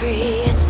tree. It's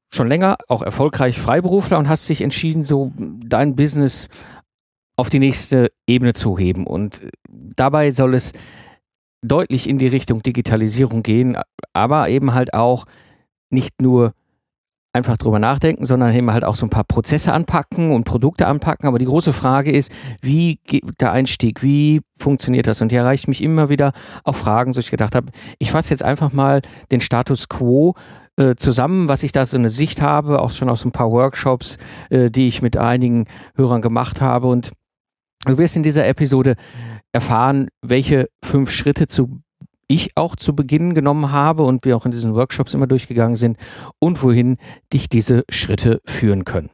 schon länger auch erfolgreich Freiberufler und hast dich entschieden, so dein Business auf die nächste Ebene zu heben. Und dabei soll es deutlich in die Richtung Digitalisierung gehen, aber eben halt auch nicht nur einfach drüber nachdenken, sondern eben halt auch so ein paar Prozesse anpacken und Produkte anpacken. Aber die große Frage ist, wie geht der Einstieg, wie funktioniert das? Und hier erreicht mich immer wieder auch Fragen, so ich gedacht habe, ich fasse jetzt einfach mal den Status quo äh, zusammen, was ich da so eine Sicht habe, auch schon aus ein paar Workshops, äh, die ich mit einigen Hörern gemacht habe. Und du wirst in dieser Episode erfahren, welche fünf Schritte zu ich auch zu Beginn genommen habe und wir auch in diesen Workshops immer durchgegangen sind und wohin dich diese Schritte führen können.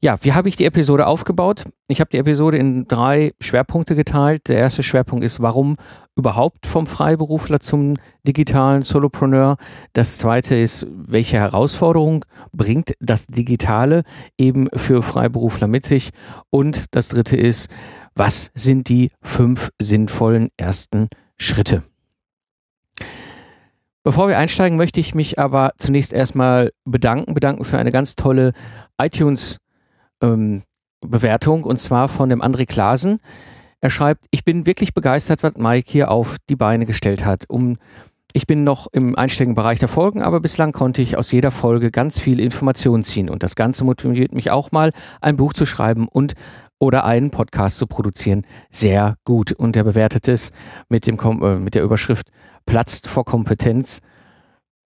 Ja, wie habe ich die Episode aufgebaut? Ich habe die Episode in drei Schwerpunkte geteilt. Der erste Schwerpunkt ist, warum überhaupt vom Freiberufler zum digitalen Solopreneur. Das zweite ist, welche Herausforderung bringt das Digitale eben für Freiberufler mit sich? Und das dritte ist, was sind die fünf sinnvollen ersten Schritte? Bevor wir einsteigen, möchte ich mich aber zunächst erstmal bedanken, bedanken für eine ganz tolle iTunes-Bewertung und zwar von dem André Klasen. Er schreibt, ich bin wirklich begeistert, was Mike hier auf die Beine gestellt hat. Um, ich bin noch im einstelligen Bereich der Folgen, aber bislang konnte ich aus jeder Folge ganz viel Information ziehen und das Ganze motiviert mich auch mal, ein Buch zu schreiben und oder einen Podcast zu produzieren. Sehr gut. Und er bewertet es mit, dem, äh, mit der Überschrift platzt vor Kompetenz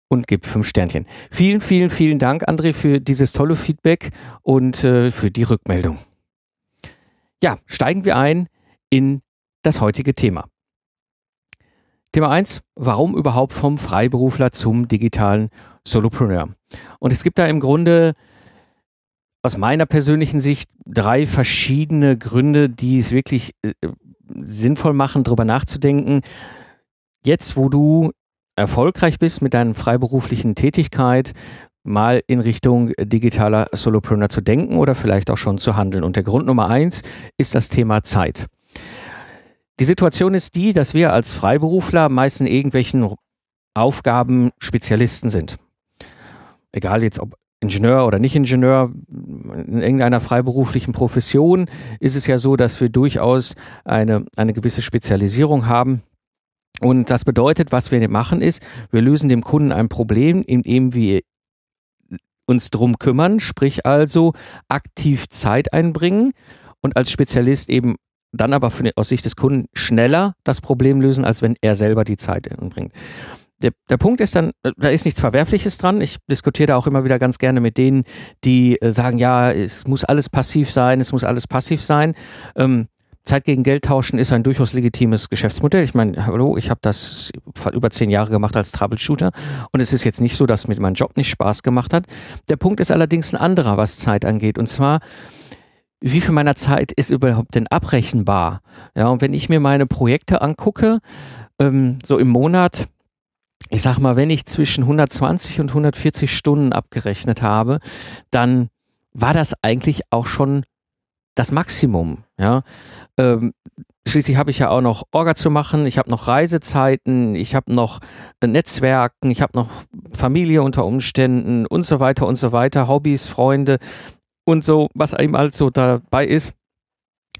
und gibt fünf Sternchen. Vielen, vielen, vielen Dank, André, für dieses tolle Feedback und äh, für die Rückmeldung. Ja, steigen wir ein in das heutige Thema. Thema eins: warum überhaupt vom Freiberufler zum digitalen Solopreneur? Und es gibt da im Grunde aus meiner persönlichen Sicht drei verschiedene Gründe, die es wirklich äh, sinnvoll machen, darüber nachzudenken, jetzt, wo du erfolgreich bist mit deiner freiberuflichen Tätigkeit, mal in Richtung digitaler Solopreneur zu denken oder vielleicht auch schon zu handeln. Und der Grund Nummer eins ist das Thema Zeit. Die Situation ist die, dass wir als Freiberufler meist in irgendwelchen Aufgaben Spezialisten sind. Egal jetzt ob Ingenieur oder nicht Ingenieur, in irgendeiner freiberuflichen Profession ist es ja so, dass wir durchaus eine, eine gewisse Spezialisierung haben. Und das bedeutet, was wir machen ist, wir lösen dem Kunden ein Problem, indem wir uns drum kümmern, sprich also aktiv Zeit einbringen und als Spezialist eben dann aber für, aus Sicht des Kunden schneller das Problem lösen, als wenn er selber die Zeit einbringt. Der, der Punkt ist dann, da ist nichts Verwerfliches dran. Ich diskutiere da auch immer wieder ganz gerne mit denen, die äh, sagen, ja, es muss alles passiv sein, es muss alles passiv sein. Ähm, Zeit gegen Geld tauschen ist ein durchaus legitimes Geschäftsmodell. Ich meine, hallo, ich habe das über zehn Jahre gemacht als Troubleshooter und es ist jetzt nicht so, dass mir mein Job nicht Spaß gemacht hat. Der Punkt ist allerdings ein anderer, was Zeit angeht. Und zwar, wie viel meiner Zeit ist überhaupt denn abrechenbar? Ja, und wenn ich mir meine Projekte angucke, ähm, so im Monat, ich sag mal, wenn ich zwischen 120 und 140 Stunden abgerechnet habe, dann war das eigentlich auch schon das Maximum. Ja, ähm, schließlich habe ich ja auch noch Orga zu machen, ich habe noch Reisezeiten, ich habe noch äh, Netzwerken, ich habe noch Familie unter Umständen und so weiter und so weiter, Hobbys, Freunde und so, was eben alles so dabei ist.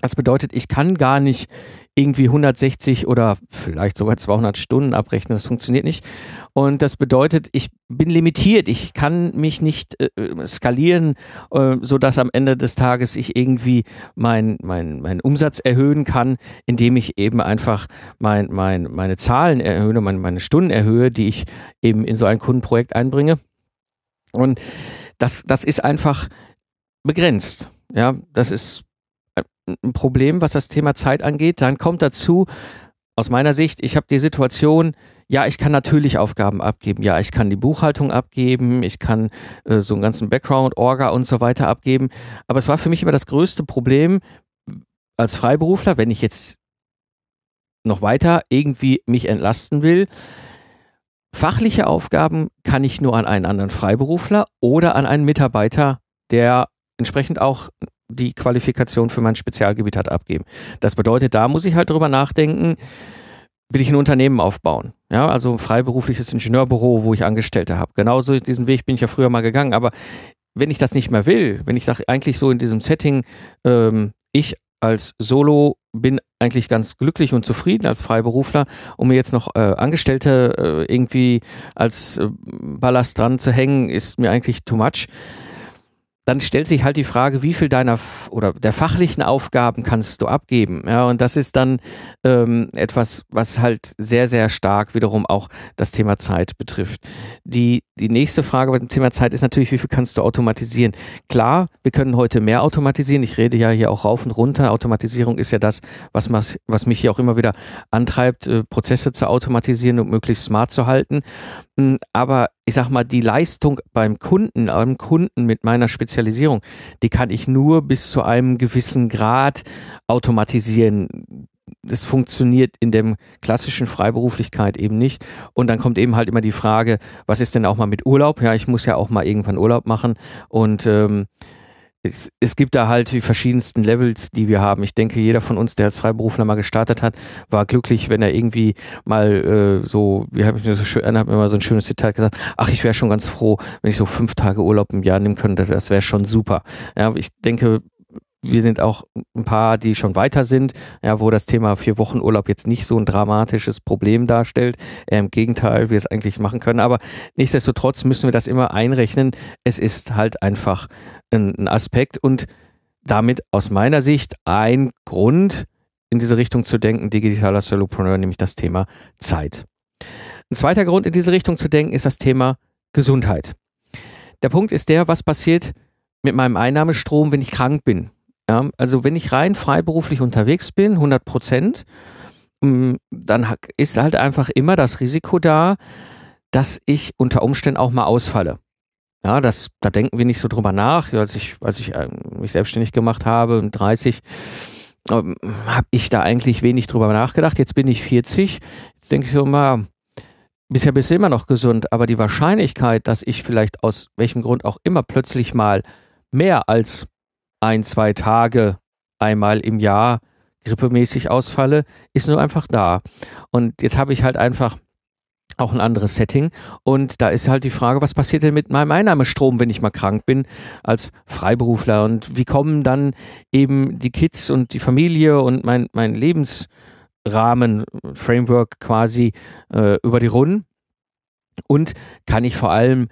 Das bedeutet, ich kann gar nicht irgendwie 160 oder vielleicht sogar 200 Stunden abrechnen. Das funktioniert nicht. Und das bedeutet, ich bin limitiert. Ich kann mich nicht äh, skalieren, äh, sodass am Ende des Tages ich irgendwie meinen mein, mein Umsatz erhöhen kann, indem ich eben einfach mein, mein, meine Zahlen erhöhe, meine, meine Stunden erhöhe, die ich eben in so ein Kundenprojekt einbringe. Und das, das ist einfach begrenzt. Ja, das ist ein Problem, was das Thema Zeit angeht. Dann kommt dazu, aus meiner Sicht, ich habe die Situation, ja, ich kann natürlich Aufgaben abgeben. Ja, ich kann die Buchhaltung abgeben, ich kann äh, so einen ganzen Background, Orga und so weiter abgeben. Aber es war für mich immer das größte Problem als Freiberufler, wenn ich jetzt noch weiter irgendwie mich entlasten will. Fachliche Aufgaben kann ich nur an einen anderen Freiberufler oder an einen Mitarbeiter, der entsprechend auch die Qualifikation für mein Spezialgebiet hat, abgeben. Das bedeutet, da muss ich halt drüber nachdenken, will ich ein Unternehmen aufbauen. Ja, also ein freiberufliches Ingenieurbüro, wo ich Angestellte habe. Genauso diesen Weg bin ich ja früher mal gegangen. Aber wenn ich das nicht mehr will, wenn ich sage, eigentlich so in diesem Setting, ähm, ich als Solo bin eigentlich ganz glücklich und zufrieden als Freiberufler, um mir jetzt noch äh, Angestellte äh, irgendwie als äh, Ballast dran zu hängen, ist mir eigentlich too much dann stellt sich halt die Frage, wie viel deiner oder der fachlichen Aufgaben kannst du abgeben? Ja, und das ist dann ähm, etwas, was halt sehr, sehr stark wiederum auch das Thema Zeit betrifft. Die, die nächste Frage beim Thema Zeit ist natürlich, wie viel kannst du automatisieren? Klar, wir können heute mehr automatisieren. Ich rede ja hier auch rauf und runter. Automatisierung ist ja das, was, was mich hier auch immer wieder antreibt, äh, Prozesse zu automatisieren und möglichst smart zu halten. Hm, aber ich sag mal, die Leistung beim Kunden, beim Kunden mit meiner Spezialisierung, die kann ich nur bis zu einem gewissen Grad automatisieren. Das funktioniert in der klassischen Freiberuflichkeit eben nicht. Und dann kommt eben halt immer die Frage, was ist denn auch mal mit Urlaub? Ja, ich muss ja auch mal irgendwann Urlaub machen. Und ähm, es, es, gibt da halt die verschiedensten Levels, die wir haben. Ich denke, jeder von uns, der als Freiberufler mal gestartet hat, war glücklich, wenn er irgendwie mal äh, so, wie habe ich mir so schön, einer hat mir mal so ein schönes Detail gesagt, ach, ich wäre schon ganz froh, wenn ich so fünf Tage Urlaub im Jahr nehmen könnte, das wäre schon super. Ja, ich denke, wir sind auch ein paar, die schon weiter sind, ja, wo das Thema vier Wochen Urlaub jetzt nicht so ein dramatisches Problem darstellt. Im Gegenteil, wir es eigentlich machen können. Aber nichtsdestotrotz müssen wir das immer einrechnen. Es ist halt einfach ein, ein Aspekt und damit aus meiner Sicht ein Grund, in diese Richtung zu denken, digitaler Solopreneur, nämlich das Thema Zeit. Ein zweiter Grund, in diese Richtung zu denken, ist das Thema Gesundheit. Der Punkt ist der, was passiert mit meinem Einnahmestrom, wenn ich krank bin. Ja, also wenn ich rein freiberuflich unterwegs bin, 100 Prozent, mm, dann ist halt einfach immer das Risiko da, dass ich unter Umständen auch mal ausfalle. Ja, das, da denken wir nicht so drüber nach. Als ich, als ich ähm, mich selbstständig gemacht habe, 30, ähm, habe ich da eigentlich wenig drüber nachgedacht. Jetzt bin ich 40. Jetzt denke ich so mal, bisher bist du immer noch gesund, aber die Wahrscheinlichkeit, dass ich vielleicht aus welchem Grund auch immer plötzlich mal mehr als ein, zwei Tage einmal im Jahr grippemäßig ausfalle, ist nur einfach da. Und jetzt habe ich halt einfach auch ein anderes Setting. Und da ist halt die Frage, was passiert denn mit meinem Einnahmestrom, wenn ich mal krank bin als Freiberufler? Und wie kommen dann eben die Kids und die Familie und mein, mein Lebensrahmen, Framework quasi äh, über die Runden? Und kann ich vor allem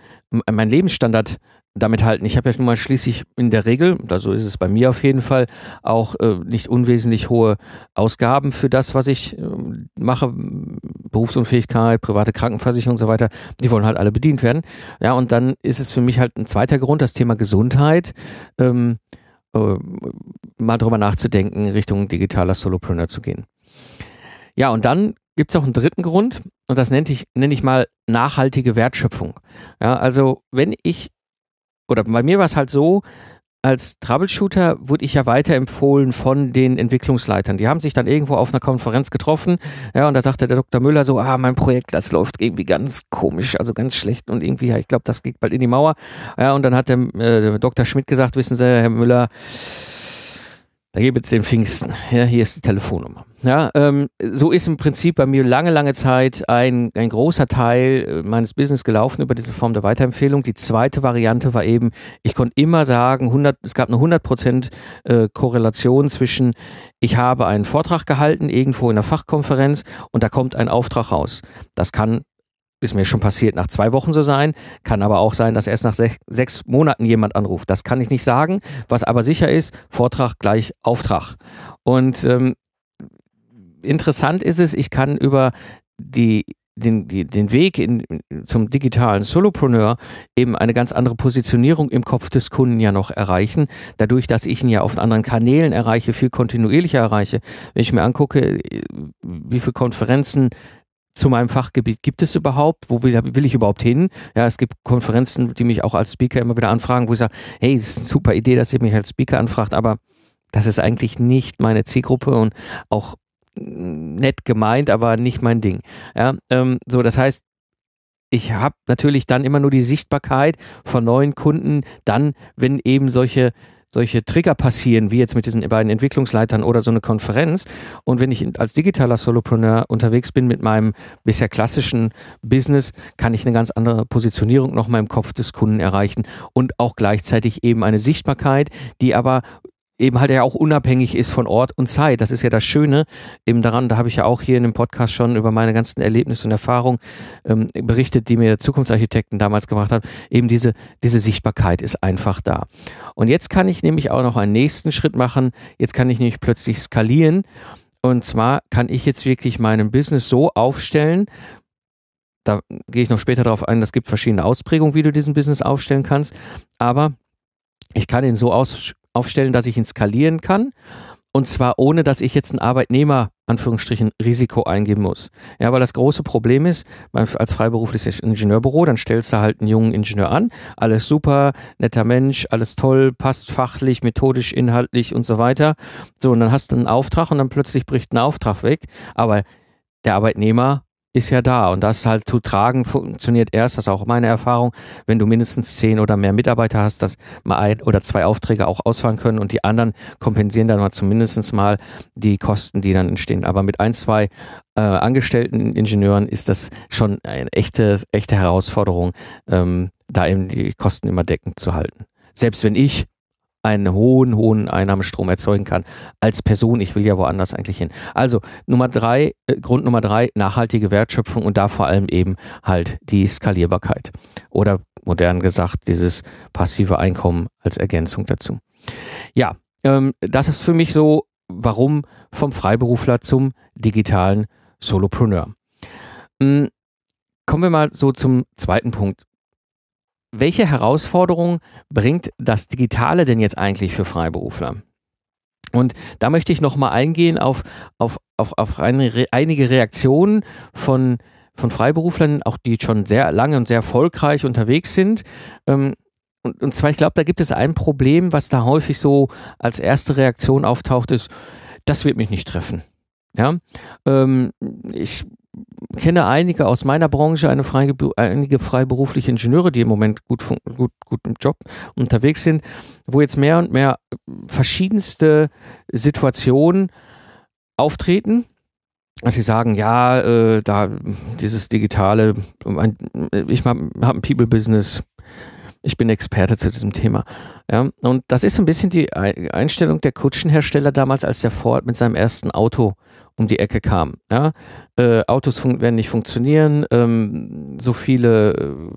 meinen Lebensstandard damit halten. Ich habe ja nun mal schließlich in der Regel, so ist es bei mir auf jeden Fall, auch äh, nicht unwesentlich hohe Ausgaben für das, was ich äh, mache. Berufsunfähigkeit, private Krankenversicherung und so weiter, die wollen halt alle bedient werden. Ja, und dann ist es für mich halt ein zweiter Grund, das Thema Gesundheit, ähm, äh, mal drüber nachzudenken, Richtung digitaler Solopreneur zu gehen. Ja, und dann gibt es auch einen dritten Grund und das nenne ich, nenne ich mal nachhaltige Wertschöpfung. Ja, also wenn ich oder bei mir war es halt so, als Troubleshooter wurde ich ja weiterempfohlen von den Entwicklungsleitern. Die haben sich dann irgendwo auf einer Konferenz getroffen, ja, und da sagte der Dr. Müller so, ah, mein Projekt, das läuft irgendwie ganz komisch, also ganz schlecht und irgendwie, ja, ich glaube, das geht bald in die Mauer. Ja, und dann hat der, äh, der Dr. Schmidt gesagt, wissen Sie, Herr Müller, Da gebe ich den Pfingsten. Ja, hier ist die Telefonnummer. Ja, ähm, so ist im Prinzip bei mir lange, lange Zeit ein, ein großer Teil äh, meines Business gelaufen über diese Form der Weiterempfehlung. Die zweite Variante war eben, ich konnte immer sagen, 100, es gab eine 100% äh, Korrelation zwischen, ich habe einen Vortrag gehalten irgendwo in einer Fachkonferenz und da kommt ein Auftrag raus. Das kann ist mir schon passiert, nach zwei Wochen so sein. Kann aber auch sein, dass erst nach sech, sechs Monaten jemand anruft. Das kann ich nicht sagen. Was aber sicher ist, Vortrag gleich Auftrag. Und ähm, interessant ist es, ich kann über die den, den Weg in, zum digitalen Solopreneur eben eine ganz andere Positionierung im Kopf des Kunden ja noch erreichen. Dadurch, dass ich ihn ja auf anderen Kanälen erreiche, viel kontinuierlicher erreiche. Wenn ich mir angucke, wie viele Konferenzen zu meinem Fachgebiet gibt es überhaupt? Wo will, will, ich überhaupt hin? Ja, es gibt Konferenzen, die mich auch als Speaker immer wieder anfragen, wo ich sage, hey, das ist eine super Idee, dass ihr mich als Speaker anfragt, aber das ist eigentlich nicht meine Zielgruppe und auch nett gemeint, aber nicht mein Ding. Ja, ähm, so, das heißt, ich habe natürlich dann immer nur die Sichtbarkeit von neuen Kunden, dann, wenn eben solche solche Trigger passieren, wie jetzt mit diesen beiden Entwicklungsleitern oder so eine Konferenz. Und wenn ich als digitaler Solopreneur unterwegs bin mit meinem bisher klassischen Business, kann ich eine ganz andere Positionierung noch mal im Kopf des Kunden erreichen und auch gleichzeitig eben eine Sichtbarkeit, die aber eben halt ja auch unabhängig ist von Ort und Zeit. Das ist ja das Schöne eben daran, da habe ich ja auch hier in dem Podcast schon über meine ganzen Erlebnisse und Erfahrungen ähm, berichtet, die mir Zukunftsarchitekten damals gemacht haben. Eben diese, diese Sichtbarkeit ist einfach da. Und jetzt kann ich nämlich auch noch einen nächsten Schritt machen. Jetzt kann ich nämlich plötzlich skalieren. Und zwar kann ich jetzt wirklich meinem Business so aufstellen, da gehe ich noch später darauf ein, es gibt verschiedene Ausprägungen, wie du diesen Business aufstellen kannst, aber ich kann ihn so aus, aufstellen, dass ich ihn skalieren kann. Und zwar ohne, dass ich jetzt ein Arbeitnehmer, Anführungsstrichen, Risiko eingeben muss. Ja, weil das große Problem ist, als freiberufliches Ingenieurbüro, dann stellst du halt einen jungen Ingenieur an. Alles super, netter Mensch, alles toll, passt fachlich, methodisch, inhaltlich und so weiter. So, und dann hast du einen Auftrag und dann plötzlich bricht ein Auftrag weg. Aber der Arbeitnehmer ist ja da und das halt zu tragen funktioniert erst, das ist auch meine Erfahrung, wenn du mindestens zehn oder mehr Mitarbeiter hast, dass mal ein oder zwei Aufträge auch ausfallen können und die anderen kompensieren dann mal zumindest mal die Kosten, die dann entstehen. Aber mit ein, zwei äh, angestellten Ingenieuren ist das schon eine echte, echte Herausforderung, ähm, da eben die Kosten immer deckend zu halten. Selbst wenn ich einen hohen, hohen Einnahmestrom erzeugen kann als Person. Ich will ja woanders eigentlich hin. Also Nummer drei, äh, Grund Nummer drei, nachhaltige Wertschöpfung und da vor allem eben halt die Skalierbarkeit. Oder modern gesagt, dieses passive Einkommen als Ergänzung dazu. Ja, ähm, das ist für mich so, warum vom Freiberufler zum digitalen Solopreneur. Mhm. Kommen wir mal so zum zweiten Punkt welche Herausforderungen bringt das Digitale denn jetzt eigentlich für Freiberufler? Und da möchte ich nochmal eingehen auf, auf, auf, auf eine, einige Reaktionen von, von Freiberuflern, auch die schon sehr lange und sehr erfolgreich unterwegs sind. Ähm, und, und zwar, ich glaube, da gibt es ein Problem, was da häufig so als erste Reaktion auftaucht, ist, das wird mich nicht treffen. Ja, ähm, ich kenne einige aus meiner Branche, eine Freigebu einige freiberufliche Ingenieure, die im Moment gut, gut, gut im Job unterwegs sind, wo jetzt mehr und mehr verschiedenste Situationen auftreten, dass sie sagen, ja, äh, da dieses digitale, ich habe ein People-Business, ich bin Experte zu diesem Thema. Ja, und das ist ein bisschen die Einstellung der Kutschenhersteller damals, als der Ford mit seinem ersten Auto um die Ecke kam. Ja? Äh, Autos werden nicht funktionieren, ähm, so viele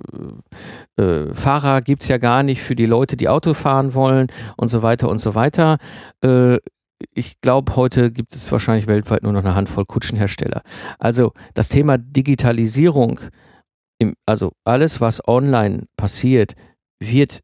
äh, äh, Fahrer gibt es ja gar nicht für die Leute, die Auto fahren wollen und so weiter und so weiter. Äh, ich glaube, heute gibt es wahrscheinlich weltweit nur noch eine Handvoll Kutschenhersteller. Also das Thema Digitalisierung, im, also alles, was online passiert, wird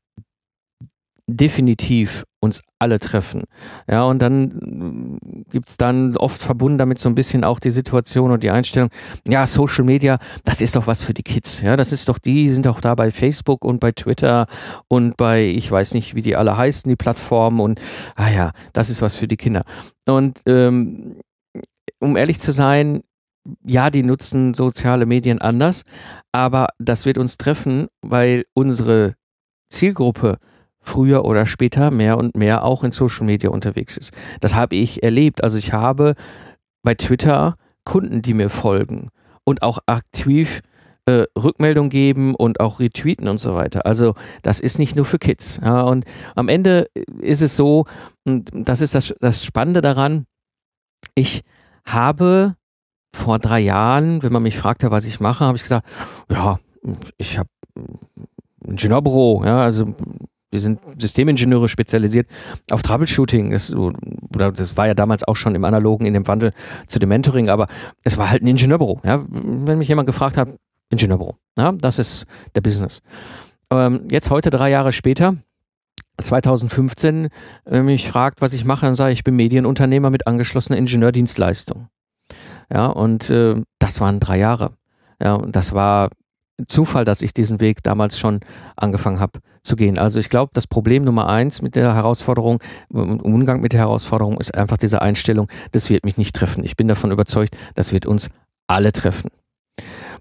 definitiv uns alle treffen. Ja, und dann gibt es dann oft verbunden damit so ein bisschen auch die Situation und die Einstellung, ja, Social Media, das ist doch was für die Kids. Ja, das ist doch, die sind doch da bei Facebook und bei Twitter und bei, ich weiß nicht, wie die alle heißen, die Plattformen und, ah ja, das ist was für die Kinder. Und ähm, um ehrlich zu sein, ja, die nutzen soziale Medien anders, aber das wird uns treffen, weil unsere Zielgruppe früher oder später mehr und mehr auch in Social Media unterwegs ist. Das habe ich erlebt. Also ich habe bei Twitter Kunden, die mir folgen und auch aktiv äh, Rückmeldung geben und auch retweeten und so weiter. Also das ist nicht nur für Kids. Ja, und am Ende ist es so, und das ist das, das Spannende daran, ich habe vor drei Jahren, wenn man mich fragte, was ich mache, habe ich gesagt, ja, ich habe ein Ingenieurbüro, ja, also wir sind Systemingenieure spezialisiert auf Troubleshooting. Das, oder das war ja damals auch schon im Analogen in dem Wandel zu dem Mentoring, aber es war halt ein Ingenieurbüro. Ja. Wenn mich jemand gefragt hat, Ingenieurbüro. Ja, das ist der Business. Ähm, jetzt heute, drei Jahre später, 2015, wenn mich fragt, was ich mache, dann sage ich, ich bin Medienunternehmer mit angeschlossener Ingenieurdienstleistung. Ja, und äh, das waren drei Jahre. Ja, und das war Zufall, dass ich diesen Weg damals schon angefangen habe zu gehen. Also ich glaube, das Problem Nummer eins mit der Herausforderung, im Umgang mit der Herausforderung ist einfach diese Einstellung, das wird mich nicht treffen. Ich bin davon überzeugt, das wird uns alle treffen.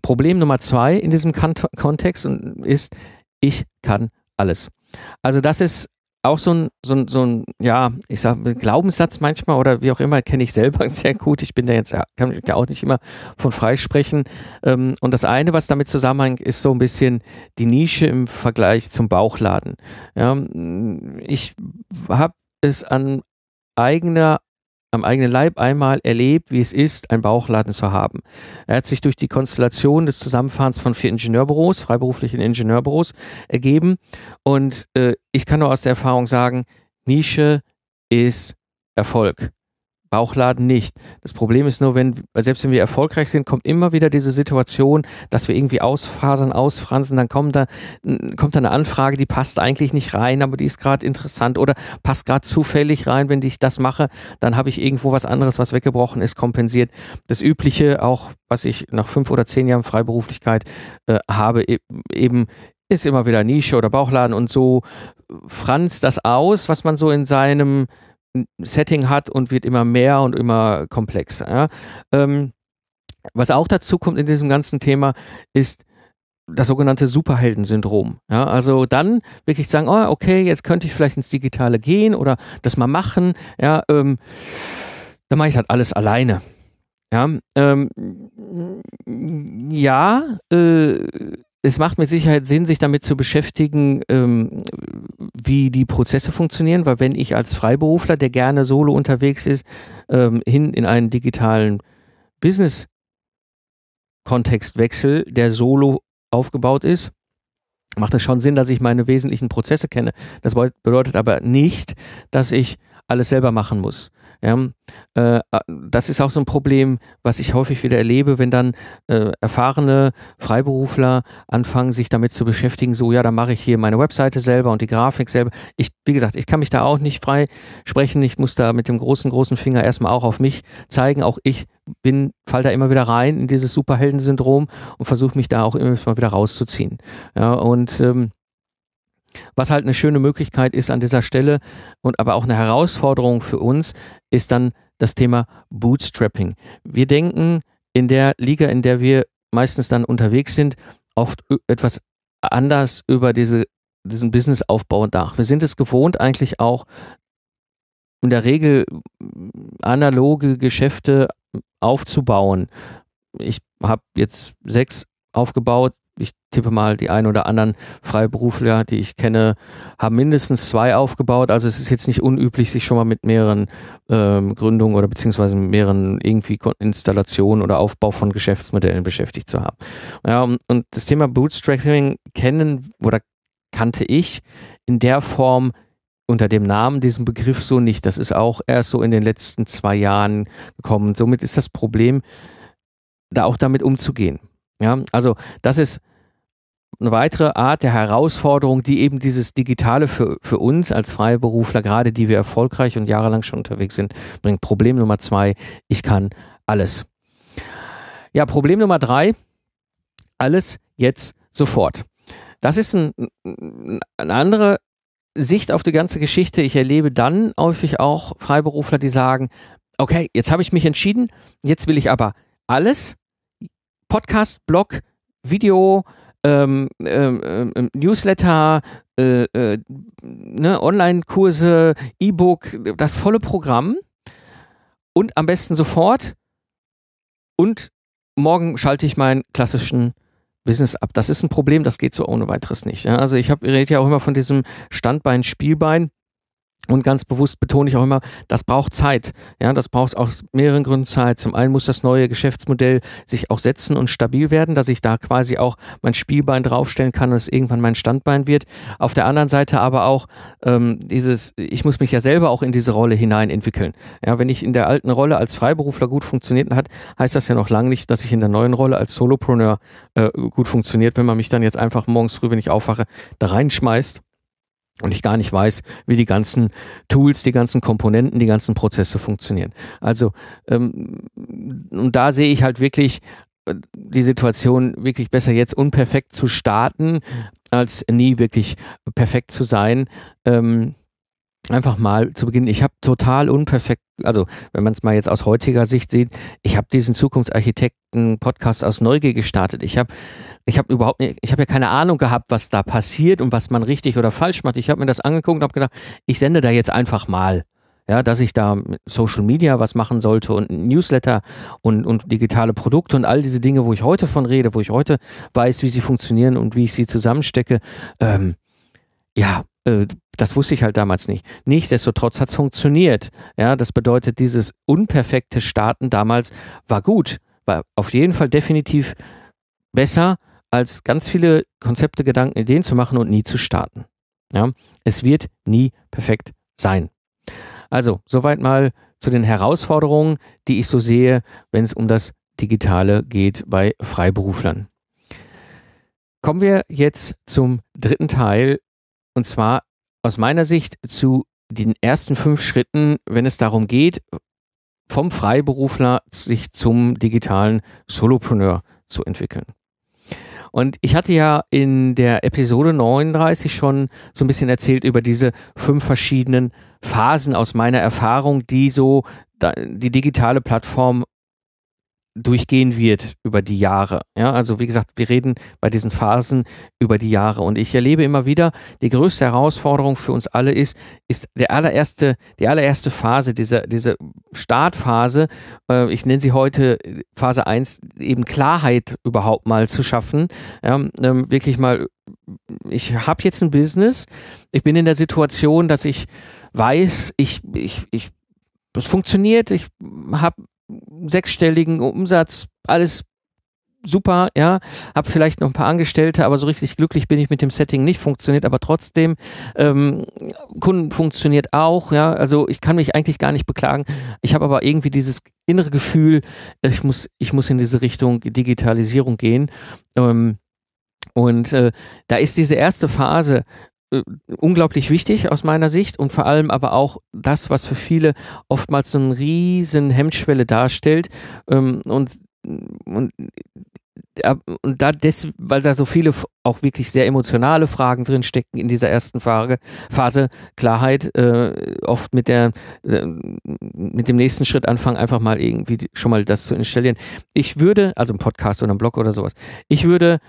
Problem Nummer zwei in diesem Kontext ist, ich kann alles. Also das ist auch so ein, so ein, so ein ja, ich sag Glaubenssatz manchmal oder wie auch immer, kenne ich selber sehr gut. Ich bin da jetzt, kann mich ja auch nicht immer von freisprechen. Ähm, und das eine, was damit zusammenhängt, ist so ein bisschen die Nische im Vergleich zum Bauchladen. Ja, ich habe es an eigener am eigenen Leib einmal erlebt, wie es ist, einen Bauchladen zu haben. Er hat sich durch die Konstellation des Zusammenfahrens von vier Ingenieurbüros, freiberuflichen Ingenieurbüros, ergeben. Und äh, ich kann nur aus der Erfahrung sagen, Nische ist Erfolg. Bauchladen nicht. Das Problem ist nur, wenn, selbst wenn wir erfolgreich sind, kommt immer wieder diese Situation, dass wir irgendwie ausfasern, ausfransen, dann kommt da, kommt da eine Anfrage, die passt eigentlich nicht rein, aber die ist gerade interessant oder passt gerade zufällig rein, wenn ich das mache, dann habe ich irgendwo was anderes, was weggebrochen ist, kompensiert. Das Übliche, auch was ich nach fünf oder zehn Jahren Freiberuflichkeit äh, habe, e-, eben ist immer wieder Nische oder Bauchladen und so franzt das aus, was man so in seinem Setting hat und wird immer mehr und immer komplexer. Ja. Ähm, was auch dazu kommt in diesem ganzen Thema, ist das sogenannte Superheldensyndrom. Ja, also dann wirklich sagen, oh, okay, jetzt könnte ich vielleicht ins Digitale gehen oder das mal machen. Ja, ähm, dann mache ich halt alles alleine. Ja, ähm, ja äh, es macht mit Sicherheit Sinn, sich damit zu beschäftigen, ähm, wie die Prozesse funktionieren, weil wenn ich als Freiberufler, der gerne solo unterwegs ist, ähm, hin in einen digitalen Business-Kontext wechsle, der solo aufgebaut ist, macht es schon Sinn, dass ich meine wesentlichen Prozesse kenne. Das bedeutet aber nicht, dass ich alles selber machen muss. Ja, äh, das ist auch so ein Problem, was ich häufig wieder erlebe, wenn dann äh, erfahrene Freiberufler anfangen, sich damit zu beschäftigen, so ja, dann mache ich hier meine Webseite selber und die Grafik selber. Ich, wie gesagt, ich kann mich da auch nicht frei sprechen. Ich muss da mit dem großen, großen Finger erstmal auch auf mich zeigen. Auch ich bin, fall da immer wieder rein in dieses Superheldensyndrom und versuche mich da auch immer wieder rauszuziehen. Ja, und ähm, was halt eine schöne Möglichkeit ist an dieser Stelle und aber auch eine Herausforderung für uns, ist dann das Thema Bootstrapping. Wir denken in der Liga, in der wir meistens dann unterwegs sind, oft etwas anders über diese, diesen Businessaufbau nach. Wir sind es gewohnt, eigentlich auch in der Regel analoge Geschäfte aufzubauen. Ich habe jetzt sechs aufgebaut, ich tippe mal, die ein oder anderen Freiberufler, die ich kenne, haben mindestens zwei aufgebaut. Also es ist jetzt nicht unüblich, sich schon mal mit mehreren ähm, Gründungen oder beziehungsweise mit mehreren irgendwie Installationen oder Aufbau von Geschäftsmodellen beschäftigt zu haben. Ja, und das Thema Bootstrapping kennen oder kannte ich in der Form unter dem Namen diesen Begriff so nicht. Das ist auch erst so in den letzten zwei Jahren gekommen. Somit ist das Problem, da auch damit umzugehen. Ja, also das ist eine weitere Art der Herausforderung, die eben dieses Digitale für, für uns als Freiberufler, gerade die wir erfolgreich und jahrelang schon unterwegs sind, bringt. Problem Nummer zwei, ich kann alles. Ja, Problem Nummer drei, alles jetzt sofort. Das ist ein, eine andere Sicht auf die ganze Geschichte. Ich erlebe dann häufig auch Freiberufler, die sagen, okay, jetzt habe ich mich entschieden, jetzt will ich aber alles Podcast, Blog, Video, ähm, ähm, ähm Newsletter, äh, äh, ne, Online-Kurse, E-Book, das volle Programm und am besten sofort und morgen schalte ich meinen klassischen Business ab. Das ist ein Problem, das geht so ohne weiteres nicht. Ja? Also ich rede ja auch immer von diesem Standbein, Spielbein. Und ganz bewusst betone ich auch immer, das braucht Zeit. Ja, das braucht aus mehreren Gründen Zeit. Zum einen muss das neue Geschäftsmodell sich auch setzen und stabil werden, dass ich da quasi auch mein Spielbein draufstellen kann und es irgendwann mein Standbein wird. Auf der anderen Seite aber auch ähm, dieses, ich muss mich ja selber auch in diese Rolle hinein entwickeln. Ja, wenn ich in der alten Rolle als Freiberufler gut funktioniert hat, heißt das ja noch lange nicht, dass ich in der neuen Rolle als Solopreneur äh, gut funktioniert, wenn man mich dann jetzt einfach morgens früh, wenn ich aufwache, da reinschmeißt und ich gar nicht weiß, wie die ganzen Tools, die ganzen Komponenten, die ganzen Prozesse funktionieren. Also ähm, und da sehe ich halt wirklich äh, die Situation wirklich besser jetzt unperfekt zu starten, als nie wirklich perfekt zu sein. Ähm, einfach mal zu beginnen. Ich habe total unperfekt, also wenn man es mal jetzt aus heutiger Sicht sieht, ich habe diesen Zukunftsarchitekten-Podcast aus Neugier gestartet. Ich habe ich habe überhaupt nicht, ich habe ja keine Ahnung gehabt, was da passiert und was man richtig oder falsch macht. Ich habe mir das angeguckt und habe gedacht, ich sende da jetzt einfach mal. Ja, dass ich da mit Social Media was machen sollte und Newsletter und, und digitale Produkte und all diese Dinge, wo ich heute von rede, wo ich heute weiß, wie sie funktionieren und wie ich sie zusammenstecke. Ähm, ja, das wusste ich halt damals nicht. Nichtsdestotrotz hat es funktioniert. Ja, das bedeutet, dieses unperfekte Starten damals war gut, war auf jeden Fall definitiv besser als ganz viele Konzepte, Gedanken, Ideen zu machen und nie zu starten. Ja, es wird nie perfekt sein. Also, soweit mal zu den Herausforderungen, die ich so sehe, wenn es um das Digitale geht bei Freiberuflern. Kommen wir jetzt zum dritten Teil und zwar aus meiner Sicht zu den ersten fünf Schritten, wenn es darum geht, vom Freiberufler sich zum digitalen Solopreneur zu entwickeln. Und ich hatte ja in der Episode 39 schon so ein bisschen erzählt über diese fünf verschiedenen Phasen aus meiner Erfahrung, die so die digitale Plattform durchgehen wird über die Jahre. Ja, also wie gesagt, wir reden bei diesen Phasen über die Jahre. Und ich erlebe immer wieder, die größte Herausforderung für uns alle ist, ist der allererste, die allererste Phase, diese, diese Startphase, äh, ich nenne sie heute Phase 1, eben Klarheit überhaupt mal zu schaffen, ja, ähm, wirklich mal, ich habe jetzt ein Business, ich bin in der Situation, dass ich weiß, ich, ich, ich es funktioniert, ich habe sechsstelligen Umsatz, alles super, ja, habe vielleicht noch ein paar Angestellte, aber so richtig glücklich bin ich mit dem Setting nicht, funktioniert aber trotzdem. Ähm, Kunden funktioniert auch, ja, also ich kann mich eigentlich gar nicht beklagen. Ich habe aber irgendwie dieses innere Gefühl, ich muss, ich muss in diese Richtung Digitalisierung gehen. Ähm, und äh, da ist diese erste Phase, äh, unglaublich wichtig aus meiner Sicht und vor allem aber auch das, was für viele oftmals so eine riesen Hemmschwelle darstellt ähm, und, und und da des, weil da so viele auch wirklich sehr emotionale Fragen drin stecken in dieser ersten Phase, Phase Klarheit, äh, oft mit der äh, mit dem nächsten Schritt anfangen, einfach mal irgendwie schon mal das zu installieren. Ich würde, also ein Podcast oder ein Blog oder sowas, ich würde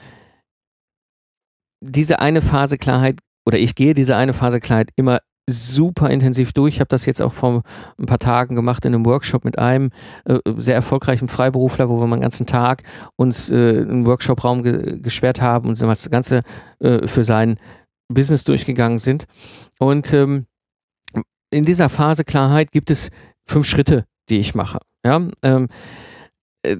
diese eine Phase Klarheit oder ich gehe diese eine Phase Kleid immer super intensiv durch. Ich habe das jetzt auch vor ein paar Tagen gemacht in einem Workshop mit einem äh, sehr erfolgreichen Freiberufler, wo wir mal einen ganzen Tag uns äh, einen Workshop-Raum ge gesperrt haben und das Ganze äh, für sein Business durchgegangen sind. Und ähm, in dieser Phase Klarheit gibt es fünf Schritte, die ich mache. Ja, ähm, äh,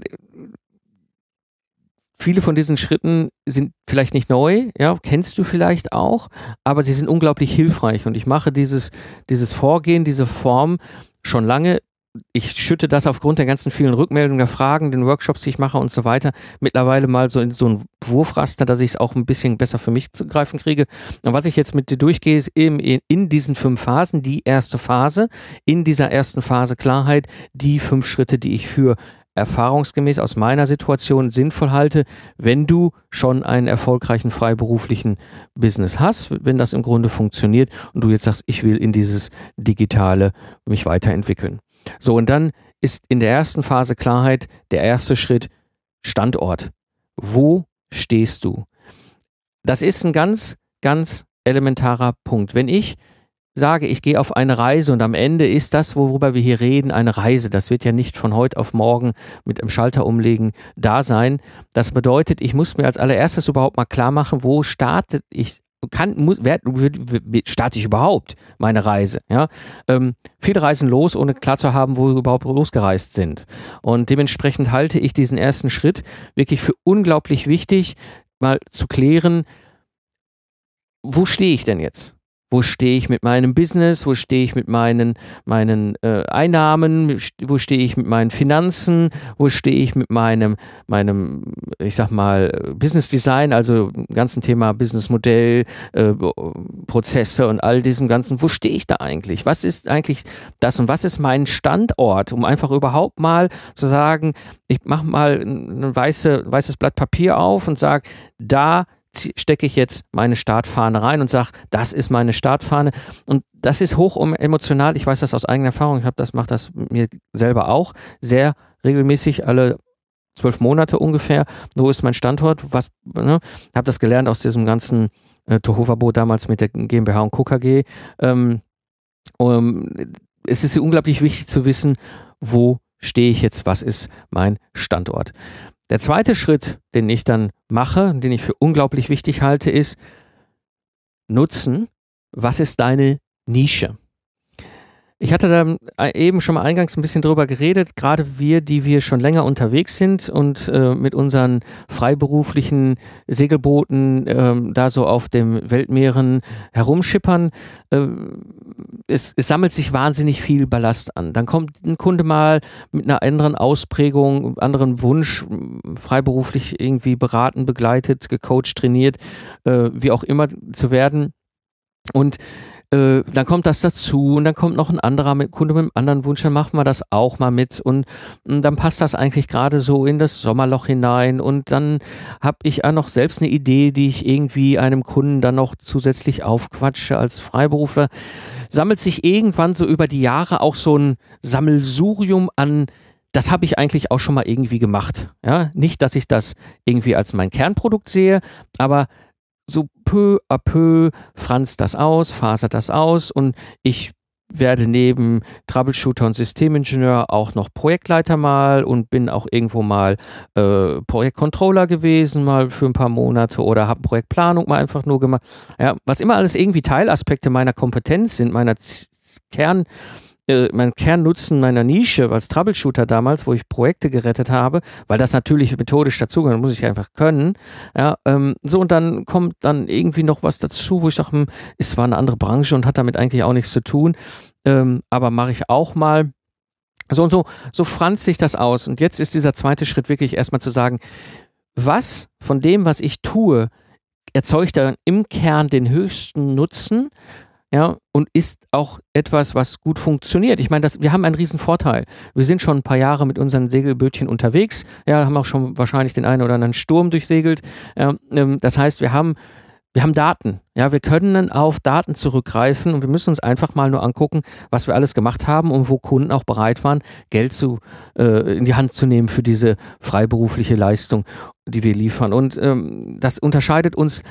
Viele von diesen Schritten sind vielleicht nicht neu, ja, kennst du vielleicht auch, aber sie sind unglaublich hilfreich und ich mache dieses, dieses Vorgehen, diese Form schon lange. Ich schütte das aufgrund der ganzen vielen Rückmeldungen der Fragen, den Workshops, die ich mache und so weiter, mittlerweile mal so in so ein Wurfraster, dass ich es auch ein bisschen besser für mich zu greifen kriege. Und was ich jetzt mit dir durchgehe, ist eben in diesen fünf Phasen, die erste Phase, in dieser ersten Phase Klarheit, die fünf Schritte, die ich für erfahrungsgemäß aus meiner Situation sinnvoll halte, wenn du schon einen erfolgreichen freiberuflichen Business hast, wenn das im Grunde funktioniert und du jetzt sagst, ich will in dieses Digitale mich weiterentwickeln. So, und dann ist in der ersten Phase Klarheit der erste Schritt Standort. Wo stehst du? Das ist ein ganz, ganz elementarer Punkt. Wenn ich sage, ich gehe auf eine Reise und am Ende ist das, worüber wir hier reden, eine Reise. Das wird ja nicht von heute auf morgen mit einem Schalter umlegen da sein. Das bedeutet, ich muss mir als allererstes überhaupt mal klar machen, wo startet ich kann, muss, wer, starte ich überhaupt meine Reise? Ja? Ähm, viele reisen los, ohne klar zu haben, wo wir überhaupt losgereist sind. Und dementsprechend halte ich diesen ersten Schritt wirklich für unglaublich wichtig, mal zu klären, wo stehe ich denn jetzt? Wo stehe ich mit meinem Business, wo stehe ich mit meinen, meinen äh, Einnahmen, wo stehe ich mit meinen Finanzen, wo stehe ich mit meinem, meinem, ich sag mal, Business Design, also ganzen Thema Businessmodell, äh, Prozesse und all diesem ganzen, wo stehe ich da eigentlich? Was ist eigentlich das und was ist mein Standort, um einfach überhaupt mal zu sagen, ich mache mal ein weiße, weißes Blatt Papier auf und sage, da stecke ich jetzt meine Startfahne rein und sage, das ist meine Startfahne. Und das ist hoch emotional. Ich weiß das aus eigener Erfahrung. Ich habe das, mache das mir selber auch sehr regelmäßig, alle zwölf Monate ungefähr. Wo ist mein Standort? Was, ne? habe das gelernt aus diesem ganzen äh, Tohuwabo damals mit der GmbH und KKG. Ähm, um, es ist unglaublich wichtig zu wissen, wo stehe ich jetzt, was ist mein Standort. Der zweite Schritt, den ich dann mache, den ich für unglaublich wichtig halte, ist Nutzen. Was ist deine Nische? Ich hatte da eben schon mal eingangs ein bisschen drüber geredet, gerade wir, die wir schon länger unterwegs sind und äh, mit unseren freiberuflichen Segelbooten äh, da so auf dem Weltmeeren herumschippern. Äh, es, es, sammelt sich wahnsinnig viel Ballast an. Dann kommt ein Kunde mal mit einer anderen Ausprägung, anderen Wunsch, freiberuflich irgendwie beraten, begleitet, gecoacht, trainiert, äh, wie auch immer zu werden. Und äh, dann kommt das dazu und dann kommt noch ein anderer mit, Kunde mit einem anderen Wunsch, dann machen wir das auch mal mit und, und dann passt das eigentlich gerade so in das Sommerloch hinein und dann habe ich auch noch selbst eine Idee, die ich irgendwie einem Kunden dann noch zusätzlich aufquatsche als Freiberufler. Sammelt sich irgendwann so über die Jahre auch so ein Sammelsurium an das habe ich eigentlich auch schon mal irgendwie gemacht. Ja, nicht, dass ich das irgendwie als mein Kernprodukt sehe, aber so peu à peu franzt das aus, fasert das aus und ich werde neben Troubleshooter und Systemingenieur auch noch Projektleiter mal und bin auch irgendwo mal äh, Projektcontroller gewesen, mal für ein paar Monate oder habe Projektplanung mal einfach nur gemacht. Ja, was immer alles irgendwie Teilaspekte meiner Kompetenz sind, meiner Z Kern, äh, mein Kernnutzen meiner Nische als Troubleshooter damals, wo ich Projekte gerettet habe, weil das natürlich methodisch dazugehört, muss ich einfach können. Ja, ähm, so und dann kommt dann irgendwie noch was dazu, wo ich sage, hm, ist zwar eine andere Branche und hat damit eigentlich auch nichts zu tun, ähm, aber mache ich auch mal. So und so, so franzt sich das aus. Und jetzt ist dieser zweite Schritt wirklich erstmal zu sagen, was von dem, was ich tue, erzeugt dann im Kern den höchsten Nutzen ja, und ist auch etwas, was gut funktioniert. Ich meine, das, wir haben einen riesen Vorteil. Wir sind schon ein paar Jahre mit unseren Segelbötchen unterwegs, ja, haben auch schon wahrscheinlich den einen oder anderen Sturm durchsegelt. Ähm, das heißt, wir haben, wir haben Daten. Ja, wir können auf Daten zurückgreifen und wir müssen uns einfach mal nur angucken, was wir alles gemacht haben und wo Kunden auch bereit waren, Geld zu, äh, in die Hand zu nehmen für diese freiberufliche Leistung, die wir liefern. Und ähm, das unterscheidet uns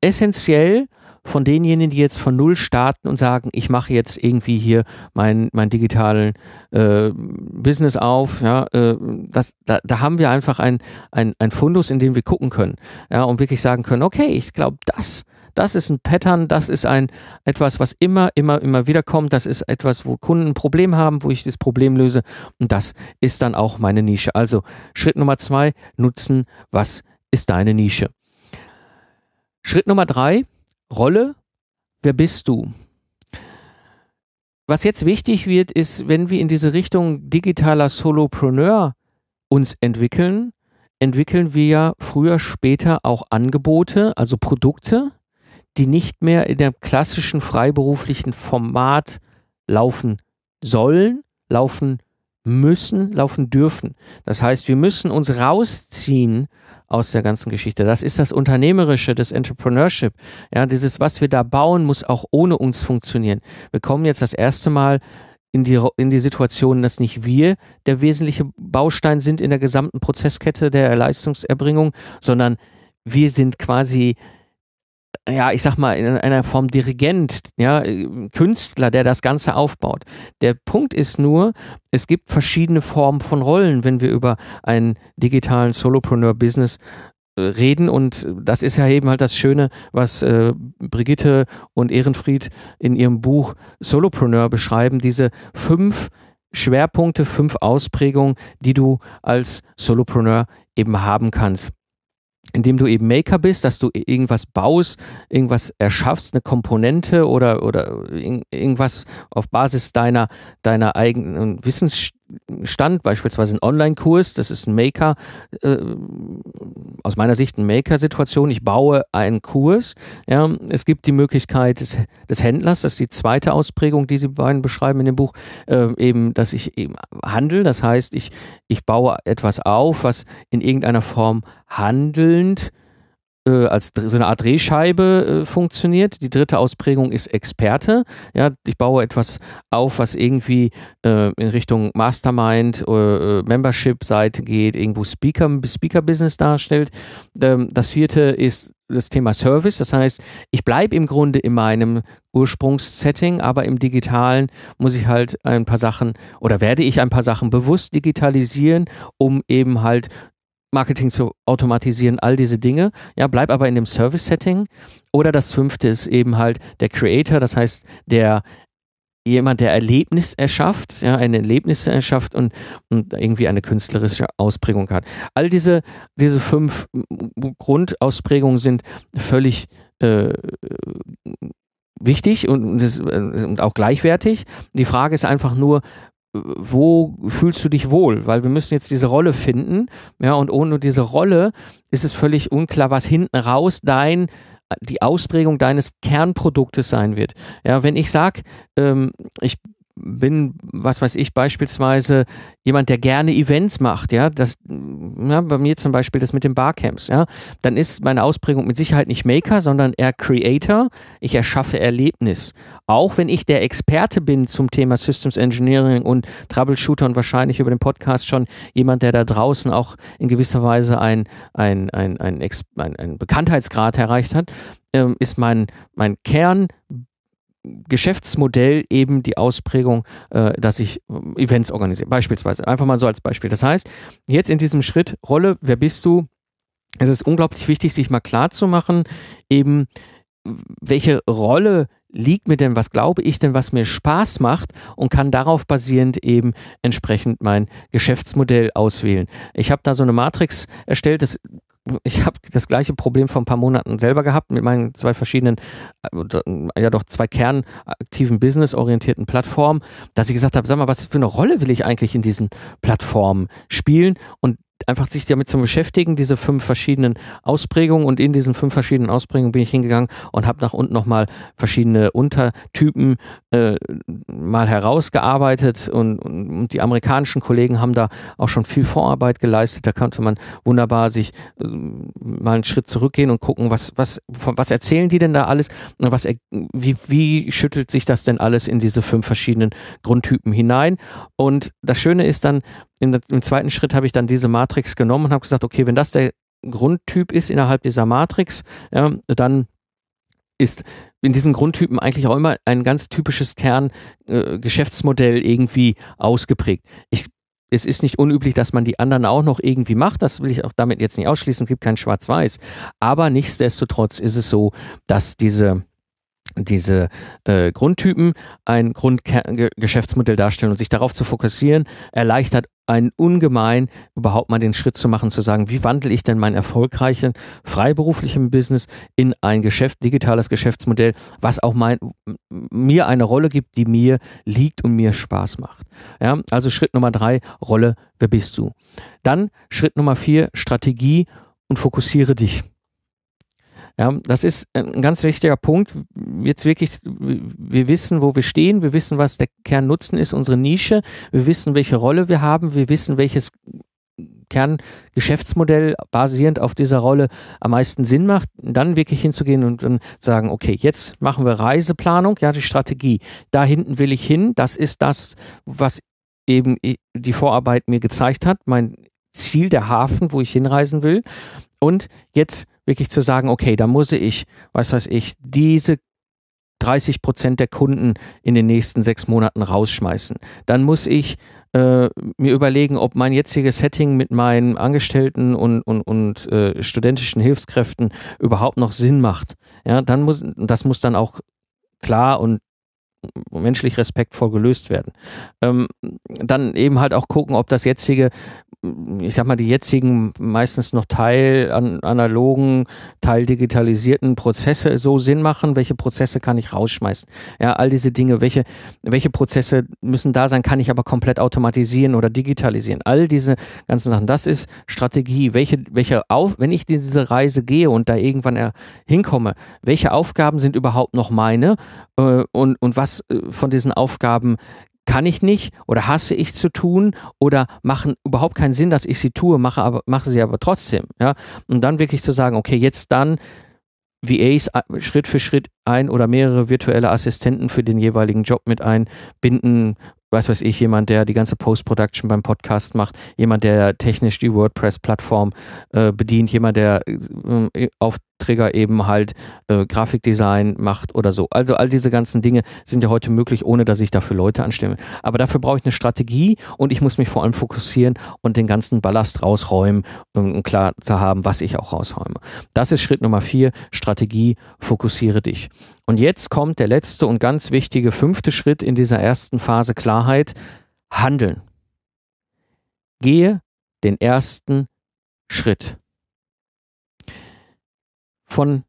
essentiell von denjenigen, die jetzt von Null starten und sagen, ich mache jetzt irgendwie hier mein, mein digitalen äh, Business auf, ja, äh, das, da, da haben wir einfach ein, ein, ein Fundus, in dem wir gucken können, ja, und wirklich sagen können, okay, ich glaube, das, das ist ein Pattern, das ist ein etwas, was immer, immer, immer wieder kommt, das ist etwas, wo Kunden ein Problem haben, wo ich das Problem löse und das ist dann auch meine Nische. Also Schritt Nummer zwei, nutzen, was ist deine Nische? Schritt Nummer drei, Rolle, wer bist du? Was jetzt wichtig wird, ist, wenn wir in diese Richtung digitaler Solopreneur uns entwickeln, entwickeln wir ja früher, später auch Angebote, also Produkte, die nicht mehr in dem klassischen freiberuflichen Format laufen sollen, laufen müssen, laufen dürfen. Das heißt, wir müssen uns rausziehen aus der ganzen Geschichte. Das ist das Unternehmerische, das Entrepreneurship. Ja, dieses, was wir da bauen, muss auch ohne uns funktionieren. Wir kommen jetzt das erste Mal in die, in die Situation, dass nicht wir der wesentliche Baustein sind in der gesamten Prozesskette der Leistungserbringung, sondern wir sind quasi ja, ich sag mal, in einer Form Dirigent, ja, Künstler, der das Ganze aufbaut. Der Punkt ist nur, es gibt verschiedene Formen von Rollen, wenn wir über einen digitalen Solopreneur-Business äh, reden. Und das ist ja eben halt das Schöne, was äh, Brigitte und Ehrenfried in ihrem Buch Solopreneur beschreiben, diese fünf Schwerpunkte, fünf Ausprägungen, die du als Solopreneur eben haben kannst indem du eben Maker bist, dass du irgendwas baust, irgendwas erschaffst, eine Komponente oder, oder irgendwas auf Basis deiner, deiner eigenen Wissensstand, beispielsweise ein Online-Kurs, das ist ein Maker, äh, aus meiner Sicht eine Maker-Situation. Ich baue einen Kurs. Ja. Es gibt die Möglichkeit des, des, Händlers, das ist die zweite Ausprägung, die sie beiden beschreiben in dem Buch, äh, eben, dass ich eben handel. Das heißt, ich, ich baue etwas auf, was in irgendeiner Form handelnd äh, als so eine Art Drehscheibe äh, funktioniert. Die dritte Ausprägung ist Experte. Ja, ich baue etwas auf, was irgendwie äh, in Richtung Mastermind oder äh, Membership-Seite geht, irgendwo Speaker, Speaker-Business darstellt. Ähm, das vierte ist das Thema Service. Das heißt, ich bleibe im Grunde in meinem Ursprungssetting, aber im digitalen muss ich halt ein paar Sachen oder werde ich ein paar Sachen bewusst digitalisieren, um eben halt Marketing zu automatisieren, all diese Dinge. Ja, bleib aber in dem Service-Setting. Oder das fünfte ist eben halt der Creator, das heißt, der jemand, der Erlebnis erschafft, ja, ein Erlebnis erschafft und, und irgendwie eine künstlerische Ausprägung hat. All diese, diese fünf Grundausprägungen sind völlig äh, wichtig und, und, und auch gleichwertig. Die Frage ist einfach nur, wo fühlst du dich wohl? Weil wir müssen jetzt diese Rolle finden, ja, und ohne diese Rolle ist es völlig unklar, was hinten raus dein die Ausprägung deines Kernproduktes sein wird. Ja, wenn ich sage, ähm, ich bin, was weiß ich, beispielsweise jemand, der gerne Events macht, ja, das, ja, bei mir zum Beispiel das mit den Barcamps, ja, dann ist meine Ausprägung mit Sicherheit nicht Maker, sondern eher Creator. Ich erschaffe Erlebnis. Auch wenn ich der Experte bin zum Thema Systems Engineering und Troubleshooter und wahrscheinlich über den Podcast schon jemand, der da draußen auch in gewisser Weise ein, ein, ein, ein, ein, ein Bekanntheitsgrad erreicht hat, ähm, ist mein, mein Kern Geschäftsmodell eben die Ausprägung, äh, dass ich äh, Events organisiere. Beispielsweise. Einfach mal so als Beispiel. Das heißt, jetzt in diesem Schritt Rolle, wer bist du? Es ist unglaublich wichtig, sich mal klar zu machen, eben welche Rolle liegt mir denn, was glaube ich denn, was mir Spaß macht und kann darauf basierend eben entsprechend mein Geschäftsmodell auswählen. Ich habe da so eine Matrix erstellt, das ich habe das gleiche Problem vor ein paar Monaten selber gehabt mit meinen zwei verschiedenen, äh, ja doch zwei kernaktiven businessorientierten Plattformen, dass ich gesagt habe, sag mal, was für eine Rolle will ich eigentlich in diesen Plattformen spielen? Und einfach sich damit zu beschäftigen, diese fünf verschiedenen Ausprägungen und in diesen fünf verschiedenen Ausprägungen bin ich hingegangen und habe nach unten nochmal verschiedene Untertypen äh, mal herausgearbeitet und, und, und, die amerikanischen Kollegen haben da auch schon viel Vorarbeit geleistet. Da konnte man wunderbar sich äh, mal einen Schritt zurückgehen und gucken, was, was, von, was erzählen die denn da alles und was, wie, wie schüttelt sich das denn alles in diese fünf verschiedenen Grundtypen hinein. Und das Schöne ist dann, im, im zweiten Schritt habe ich dann diese Matrix genommen und habe gesagt, okay, wenn das der Grundtyp ist innerhalb dieser Matrix, ja, dann ist in diesen Grundtypen eigentlich auch immer ein ganz typisches Kerngeschäftsmodell äh, irgendwie ausgeprägt. Ich, es ist nicht unüblich, dass man die anderen auch noch irgendwie macht. Das will ich auch damit jetzt nicht ausschließen. Es gibt kein Schwarz-Weiß. Aber nichtsdestotrotz ist es so, dass diese diese äh, Grundtypen ein Grundgeschäftsmodell darstellen und sich darauf zu fokussieren, erleichtert einen ungemein, überhaupt mal den Schritt zu machen, zu sagen, wie wandle ich denn mein erfolgreichen freiberuflichen Business in ein Geschäft, digitales Geschäftsmodell, was auch mein, mir eine Rolle gibt, die mir liegt und mir Spaß macht. Ja, also Schritt Nummer drei, Rolle, wer bist du? Dann Schritt Nummer vier, Strategie und fokussiere dich. Ja, das ist ein ganz wichtiger Punkt. Jetzt wirklich, wir wissen, wo wir stehen, wir wissen, was der Kernnutzen ist, unsere Nische, wir wissen, welche Rolle wir haben, wir wissen, welches Kerngeschäftsmodell basierend auf dieser Rolle am meisten Sinn macht, dann wirklich hinzugehen und dann sagen, okay, jetzt machen wir Reiseplanung, ja, die Strategie. Da hinten will ich hin, das ist das, was eben die Vorarbeit mir gezeigt hat, mein Ziel, der Hafen, wo ich hinreisen will. Und jetzt wirklich zu sagen, okay, da muss ich, was weiß ich, diese 30 Prozent der Kunden in den nächsten sechs Monaten rausschmeißen. Dann muss ich äh, mir überlegen, ob mein jetziges Setting mit meinen Angestellten und, und, und äh, studentischen Hilfskräften überhaupt noch Sinn macht. Ja, dann muss, das muss dann auch klar und menschlich respektvoll gelöst werden. Ähm, dann eben halt auch gucken, ob das jetzige ich sag mal, die jetzigen meistens noch teil an analogen, teil digitalisierten Prozesse so Sinn machen, welche Prozesse kann ich rausschmeißen. Ja, all diese Dinge, welche, welche Prozesse müssen da sein, kann ich aber komplett automatisieren oder digitalisieren. All diese ganzen Sachen, das ist Strategie. Welche, welche auf, wenn ich diese Reise gehe und da irgendwann hinkomme, welche Aufgaben sind überhaupt noch meine äh, und, und was äh, von diesen Aufgaben kann ich nicht oder hasse ich zu tun oder machen überhaupt keinen Sinn, dass ich sie tue, mache, aber, mache sie aber trotzdem. Ja? Und dann wirklich zu sagen, okay, jetzt dann VAs Schritt für Schritt ein oder mehrere virtuelle Assistenten für den jeweiligen Job mit einbinden, was weiß ich, jemand, der die ganze Post-Production beim Podcast macht, jemand, der technisch die WordPress-Plattform äh, bedient, jemand, der äh, Aufträger eben halt äh, Grafikdesign macht oder so. Also all diese ganzen Dinge sind ja heute möglich, ohne dass ich dafür Leute anstelle. Aber dafür brauche ich eine Strategie und ich muss mich vor allem fokussieren und den ganzen Ballast rausräumen, um klar zu haben, was ich auch rausräume. Das ist Schritt Nummer vier, Strategie, fokussiere dich. Und jetzt kommt der letzte und ganz wichtige fünfte Schritt in dieser ersten Phase Klarheit. Handeln. Gehe den ersten Schritt. Von,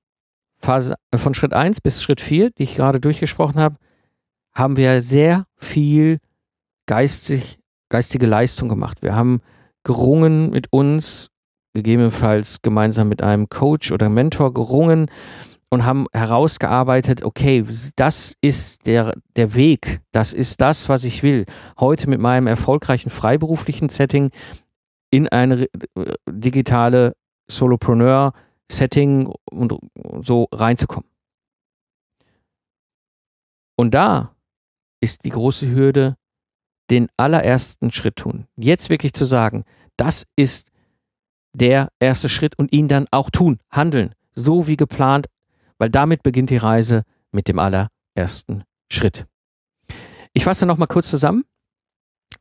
Phase, äh, von Schritt 1 bis Schritt 4, die ich gerade durchgesprochen habe, haben wir sehr viel geistig, geistige Leistung gemacht. Wir haben gerungen mit uns, gegebenenfalls gemeinsam mit einem Coach oder Mentor gerungen und haben herausgearbeitet, okay, das ist der, der Weg, das ist das, was ich will. Heute mit meinem erfolgreichen freiberuflichen Setting in eine digitale Solopreneur-Setting und so reinzukommen. Und da ist die große Hürde, den allerersten Schritt tun. Jetzt wirklich zu sagen, das ist der erste Schritt und ihn dann auch tun, handeln, so wie geplant weil damit beginnt die Reise mit dem allerersten Schritt. Ich fasse nochmal kurz zusammen.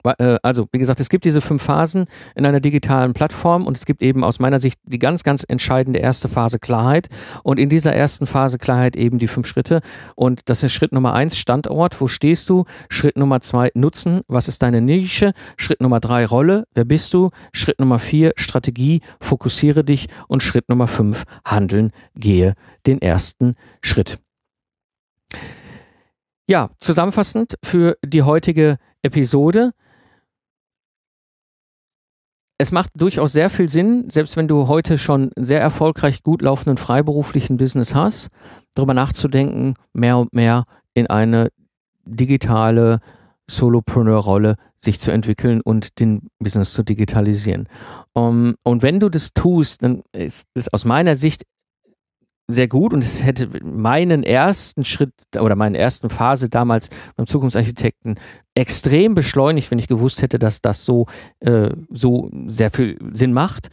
Äh, also, wie gesagt, es gibt diese fünf Phasen in einer digitalen Plattform und es gibt eben aus meiner Sicht die ganz, ganz entscheidende erste Phase Klarheit. Und in dieser ersten Phase Klarheit eben die fünf Schritte. Und das ist Schritt Nummer eins, Standort. Wo stehst du? Schritt Nummer zwei, Nutzen. Was ist deine Nische? Schritt Nummer drei, Rolle. Wer bist du? Schritt Nummer vier, Strategie. Fokussiere dich. Und Schritt Nummer fünf, Handeln. Gehe den ersten Schritt. Ja, zusammenfassend für die heutige Episode es macht durchaus sehr viel Sinn, selbst wenn du heute schon sehr erfolgreich gut laufenden freiberuflichen Business hast, darüber nachzudenken, mehr und mehr in eine digitale Solopreneur-Rolle sich zu entwickeln und den Business zu digitalisieren. Um, und wenn du das tust, dann ist es aus meiner Sicht sehr gut und es hätte meinen ersten Schritt oder meine ersten Phase damals beim Zukunftsarchitekten extrem beschleunigt, wenn ich gewusst hätte, dass das so, äh, so sehr viel Sinn macht.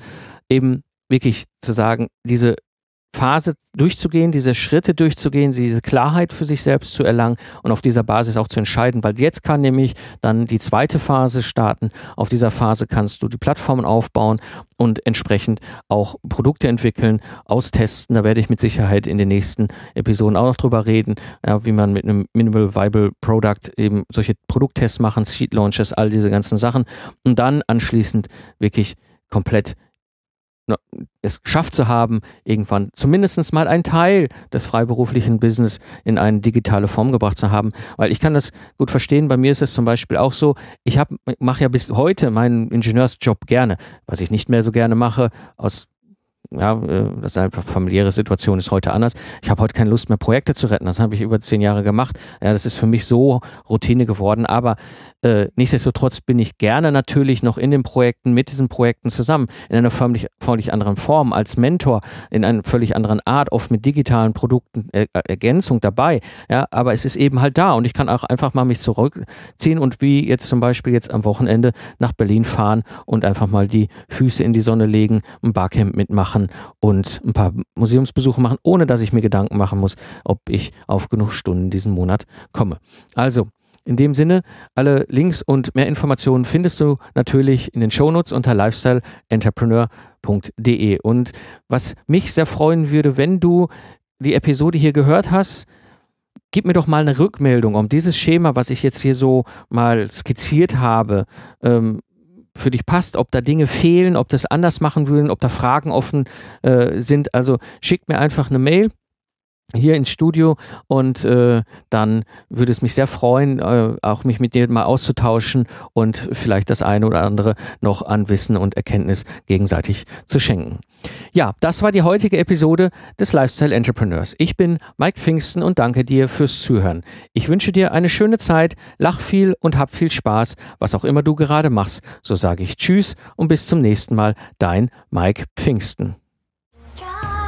Eben wirklich zu sagen, diese Phase durchzugehen, diese Schritte durchzugehen, diese Klarheit für sich selbst zu erlangen und auf dieser Basis auch zu entscheiden, weil jetzt kann nämlich dann die zweite Phase starten. Auf dieser Phase kannst du die Plattformen aufbauen und entsprechend auch Produkte entwickeln, austesten. Da werde ich mit Sicherheit in den nächsten Episoden auch noch drüber reden, ja, wie man mit einem Minimal Viable Product eben solche Produkttests machen, Seed Launches, all diese ganzen Sachen und dann anschließend wirklich komplett es geschafft zu haben, irgendwann zumindest mal einen Teil des freiberuflichen Business in eine digitale Form gebracht zu haben. Weil ich kann das gut verstehen. Bei mir ist es zum Beispiel auch so, ich mache ja bis heute meinen Ingenieursjob gerne, was ich nicht mehr so gerne mache, aus ja, äh, das ist einfach familiäre Situation ist heute anders. Ich habe heute keine Lust mehr, Projekte zu retten. Das habe ich über zehn Jahre gemacht. Ja, das ist für mich so Routine geworden. Aber äh, nichtsdestotrotz bin ich gerne natürlich noch in den Projekten, mit diesen Projekten zusammen, in einer völlig, völlig anderen Form, als Mentor, in einer völlig anderen Art, oft mit digitalen Produkten, äh, Ergänzung dabei. Ja, aber es ist eben halt da und ich kann auch einfach mal mich zurückziehen und wie jetzt zum Beispiel jetzt am Wochenende nach Berlin fahren und einfach mal die Füße in die Sonne legen, ein Barcamp mitmachen machen und ein paar Museumsbesuche machen, ohne dass ich mir Gedanken machen muss, ob ich auf genug Stunden diesen Monat komme. Also, in dem Sinne, alle Links und mehr Informationen findest du natürlich in den Shownotes unter lifestyleentrepreneur.de. Und was mich sehr freuen würde, wenn du die Episode hier gehört hast, gib mir doch mal eine Rückmeldung, um dieses Schema, was ich jetzt hier so mal skizziert habe, ähm, für dich passt, ob da Dinge fehlen, ob das anders machen würden, ob da Fragen offen äh, sind. Also schick mir einfach eine Mail hier ins Studio und äh, dann würde es mich sehr freuen, äh, auch mich mit dir mal auszutauschen und vielleicht das eine oder andere noch an Wissen und Erkenntnis gegenseitig zu schenken. Ja, das war die heutige Episode des Lifestyle Entrepreneurs. Ich bin Mike Pfingsten und danke dir fürs Zuhören. Ich wünsche dir eine schöne Zeit, lach viel und hab viel Spaß, was auch immer du gerade machst. So sage ich Tschüss und bis zum nächsten Mal, dein Mike Pfingsten. Strive